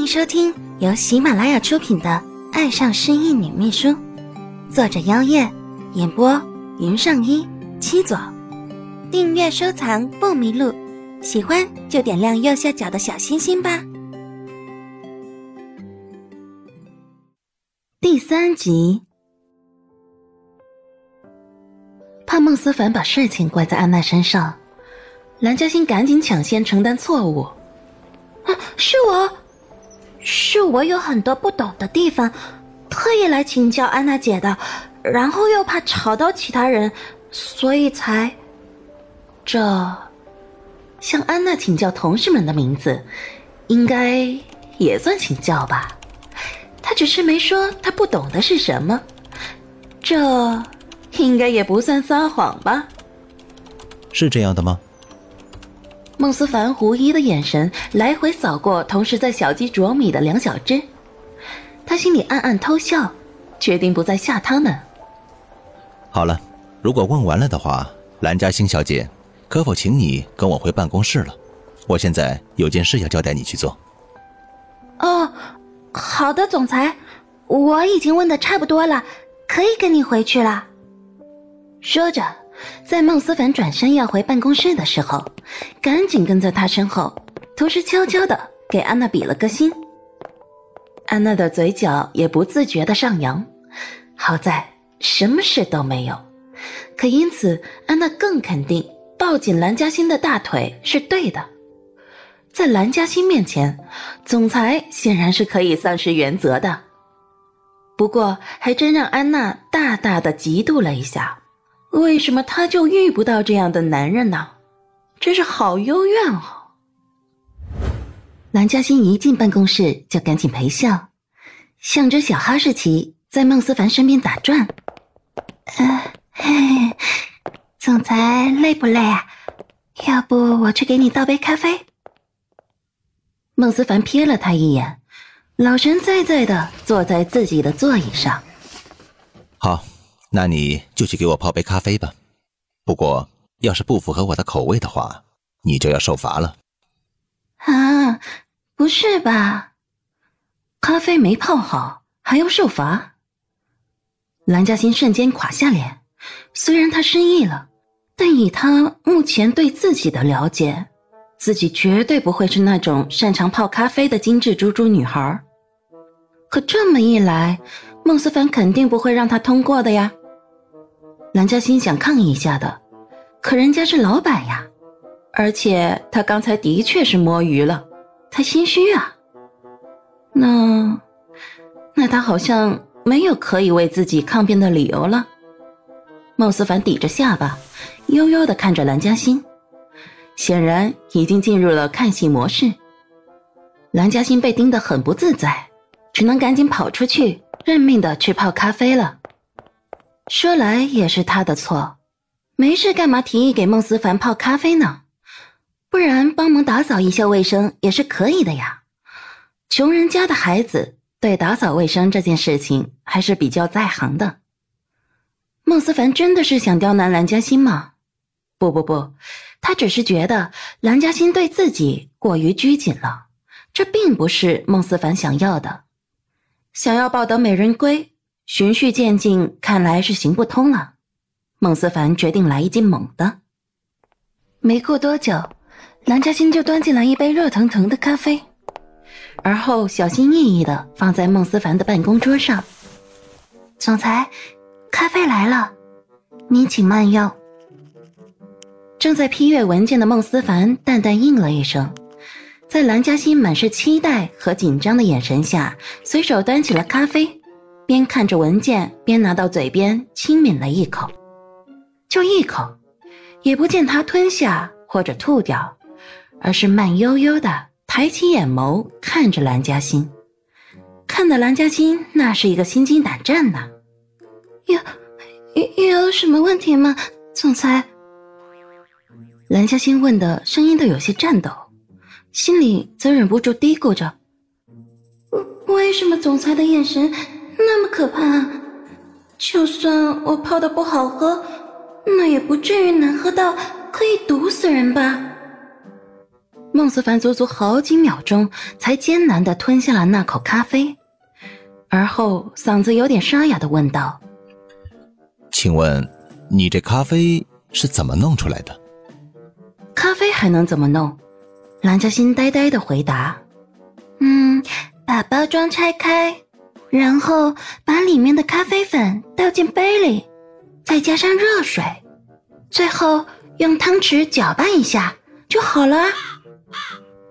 迎收听由喜马拉雅出品的《爱上失忆女秘书》，作者：妖夜，演播：云上一七左。订阅收藏不迷路，喜欢就点亮右下角的小心心吧。第三集，怕孟思凡把事情怪在安娜身上，蓝嘉欣赶紧抢先承担错误。啊，是我。是我有很多不懂的地方，特意来请教安娜姐的，然后又怕吵到其他人，所以才……这向安娜请教同事们的名字，应该也算请教吧？他只是没说他不懂的是什么，这应该也不算撒谎吧？是这样的吗？孟思凡狐疑的眼神来回扫过同时在小鸡啄米的梁小芝，他心里暗暗偷笑，决定不再吓他们。好了，如果问完了的话，兰嘉欣小姐，可否请你跟我回办公室了？我现在有件事要交代你去做。哦，好的，总裁，我已经问的差不多了，可以跟你回去了。说着。在孟思凡转身要回办公室的时候，赶紧跟在他身后，同时悄悄的给安娜比了个心。安娜的嘴角也不自觉的上扬，好在什么事都没有。可因此，安娜更肯定抱紧蓝嘉欣的大腿是对的。在蓝嘉欣面前，总裁显然是可以丧失原则的。不过，还真让安娜大大的嫉妒了一下。为什么他就遇不到这样的男人呢？真是好幽怨哦！蓝嘉欣一进办公室就赶紧陪笑，像只小哈士奇在孟思凡身边打转。呃，嘿，总裁累不累啊？要不我去给你倒杯咖啡？孟思凡瞥了他一眼，老神在在的坐在自己的座椅上。好。那你就去给我泡杯咖啡吧，不过要是不符合我的口味的话，你就要受罚了。啊，不是吧？咖啡没泡好还要受罚？蓝嘉欣瞬间垮下脸。虽然她失忆了，但以她目前对自己的了解，自己绝对不会是那种擅长泡咖啡的精致猪猪女孩。可这么一来，孟思凡肯定不会让她通过的呀。蓝嘉欣想抗议一下的，可人家是老板呀，而且他刚才的确是摸鱼了，他心虚啊。那，那他好像没有可以为自己抗辩的理由了。孟思凡抵着下巴，悠悠的看着蓝嘉欣，显然已经进入了看戏模式。蓝嘉欣被盯得很不自在，只能赶紧跑出去，认命的去泡咖啡了。说来也是他的错，没事干嘛提议给孟思凡泡咖啡呢？不然帮忙打扫一下卫生也是可以的呀。穷人家的孩子对打扫卫生这件事情还是比较在行的。孟思凡真的是想刁难蓝嘉欣吗？不不不，他只是觉得蓝嘉欣对自己过于拘谨了，这并不是孟思凡想要的。想要抱得美人归。循序渐进，看来是行不通了。孟思凡决定来一记猛的。没过多久，蓝嘉欣就端进来一杯热腾腾的咖啡，而后小心翼翼的放在孟思凡的办公桌上。总裁，咖啡来了，您请慢用。正在批阅文件的孟思凡淡淡应了一声，在蓝嘉欣满是期待和紧张的眼神下，随手端起了咖啡。边看着文件，边拿到嘴边轻抿了一口，就一口，也不见他吞下或者吐掉，而是慢悠悠的抬起眼眸看着蓝嘉欣，看的蓝嘉欣那是一个心惊胆战呢。有有有什么问题吗，总裁？蓝嘉欣问的声音都有些颤抖，心里则忍不住嘀咕着：为什么总裁的眼神？那么可怕，就算我泡的不好喝，那也不至于难喝到可以毒死人吧？孟思凡足足好几秒钟才艰难的吞下了那口咖啡，而后嗓子有点沙哑的问道：“请问，你这咖啡是怎么弄出来的？”咖啡还能怎么弄？蓝嘉欣呆呆的回答：“嗯，把包装拆开，然后把里面的咖啡粉倒进杯里，再加上热水，最后用汤匙搅拌一下就好了。”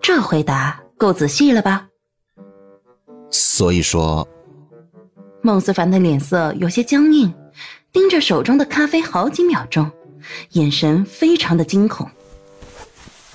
这回答够仔细了吧？所以说，孟思凡的脸色有些僵硬，盯着手中的咖啡好几秒钟，眼神非常的惊恐。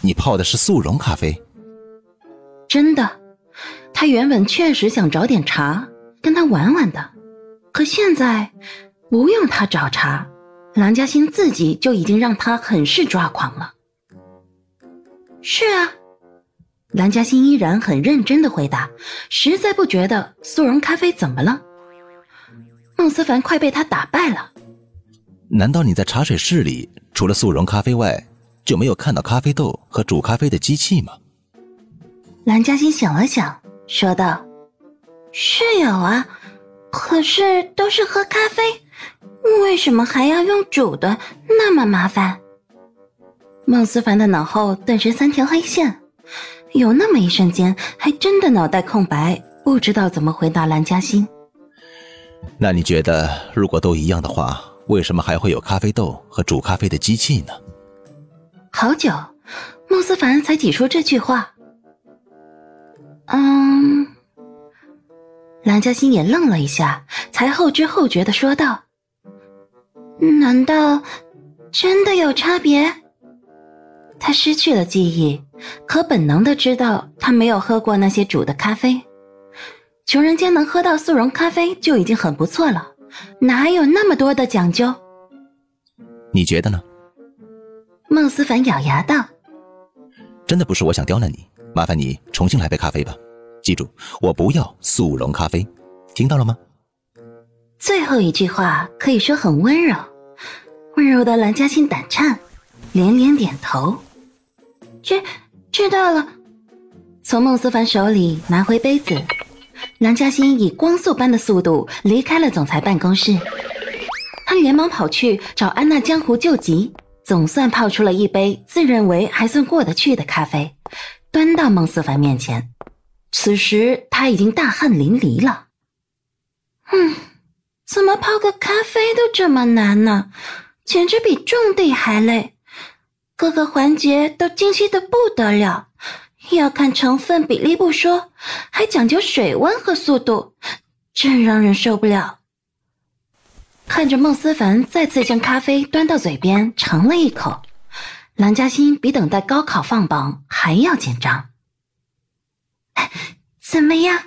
你泡的是速溶咖啡？真的，他原本确实想找点茬跟他玩玩的，可现在不用他找茬，蓝嘉欣自己就已经让他很是抓狂了。是啊，蓝嘉欣依然很认真的回答，实在不觉得速溶咖啡怎么了。孟思凡快被他打败了。难道你在茶水室里除了速溶咖啡外？就没有看到咖啡豆和煮咖啡的机器吗？蓝嘉欣想了想，说道：“是有啊，可是都是喝咖啡，为什么还要用煮的？那么麻烦。”孟思凡的脑后顿时三条黑线，有那么一瞬间，还真的脑袋空白，不知道怎么回答蓝嘉欣。那你觉得，如果都一样的话，为什么还会有咖啡豆和煮咖啡的机器呢？好久，孟思凡才挤出这句话。嗯，蓝嘉欣也愣了一下，才后知后觉的说道：“难道真的有差别？”他失去了记忆，可本能的知道他没有喝过那些煮的咖啡。穷人家能喝到速溶咖啡就已经很不错了，哪有那么多的讲究？你觉得呢？孟思凡咬牙道：“真的不是我想刁难你，麻烦你重新来杯咖啡吧。记住，我不要速溶咖啡，听到了吗？”最后一句话可以说很温柔，温柔的蓝嘉欣胆颤，连连点头：“知知道了。”从孟思凡手里拿回杯子，蓝嘉欣以光速般的速度离开了总裁办公室。他连忙跑去找安娜江湖救急。总算泡出了一杯自认为还算过得去的咖啡，端到孟思凡面前。此时他已经大汗淋漓了。嗯，怎么泡个咖啡都这么难呢？简直比种地还累，各个环节都精细的不得了，要看成分比例不说，还讲究水温和速度，真让人受不了。看着孟思凡再次将咖啡端到嘴边尝了一口，蓝嘉欣比等待高考放榜还要紧张。怎么样？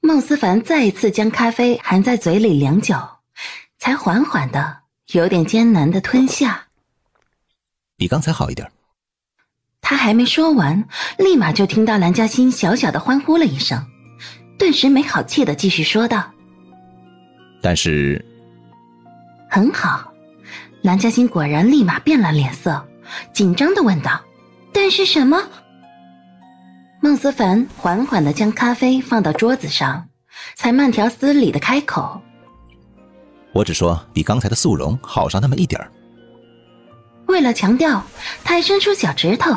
孟思凡再一次将咖啡含在嘴里良久，才缓缓的、有点艰难的吞下。比刚才好一点。他还没说完，立马就听到蓝嘉欣小小的欢呼了一声，顿时没好气的继续说道：“但是。”很好，蓝嘉欣果然立马变了脸色，紧张的问道：“但是什么？”孟思凡缓缓的将咖啡放到桌子上，才慢条斯理的开口：“我只说比刚才的速溶好上那么一点儿。”为了强调，他还伸出小指头，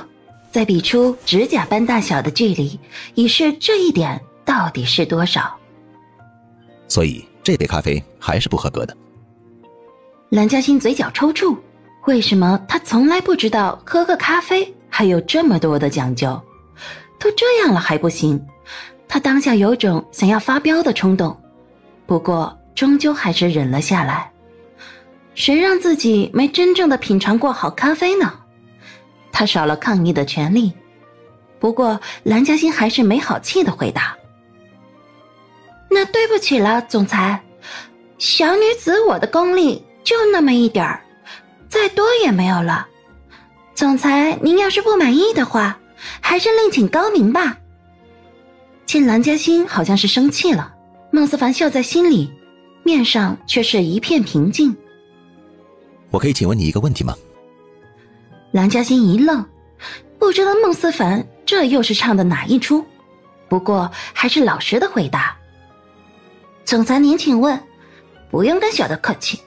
再比出指甲般大小的距离，以示这一点到底是多少。所以这杯咖啡还是不合格的。蓝嘉欣嘴角抽搐，为什么他从来不知道喝个咖啡还有这么多的讲究？都这样了还不行？他当下有种想要发飙的冲动，不过终究还是忍了下来。谁让自己没真正的品尝过好咖啡呢？他少了抗议的权利。不过蓝嘉欣还是没好气的回答：“那对不起了，总裁，小女子我的功力。”就那么一点儿，再多也没有了。总裁，您要是不满意的话，还是另请高明吧。见蓝嘉欣好像是生气了，孟思凡笑在心里，面上却是一片平静。我可以请问你一个问题吗？蓝嘉欣一愣，不知道孟思凡这又是唱的哪一出，不过还是老实的回答：“总裁您请问，不用跟小的客气。”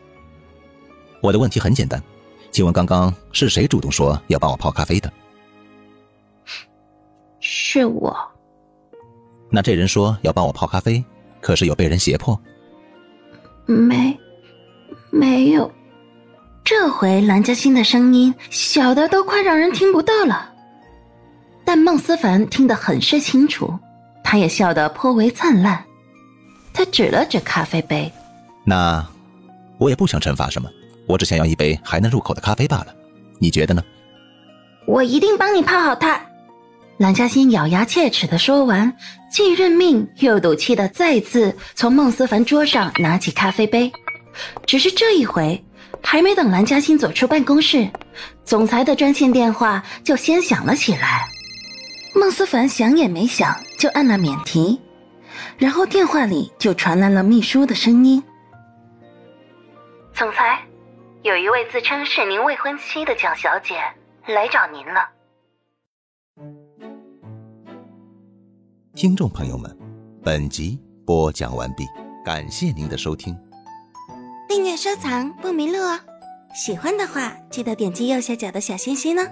我的问题很简单，请问刚刚是谁主动说要帮我泡咖啡的？是我。那这人说要帮我泡咖啡，可是有被人胁迫？没，没有。这回蓝嘉欣的声音小的都快让人听不到了。但孟思凡听得很是清楚，他也笑得颇为灿烂。他指了指咖啡杯：“那我也不想惩罚什么，我只想要一杯还能入口的咖啡罢了。你觉得呢？”“我一定帮你泡好它。”蓝嘉欣咬牙切齿的说完，既认命又赌气的再次从孟思凡桌上拿起咖啡杯。只是这一回，还没等蓝嘉欣走出办公室，总裁的专线电话就先响了起来。孟思凡想也没想就按了免提，然后电话里就传来了秘书的声音：“总裁，有一位自称是您未婚妻的蒋小姐来找您了。”听众朋友们，本集播讲完毕，感谢您的收听。订阅收藏不迷路哦，喜欢的话记得点击右下角的小心心呢。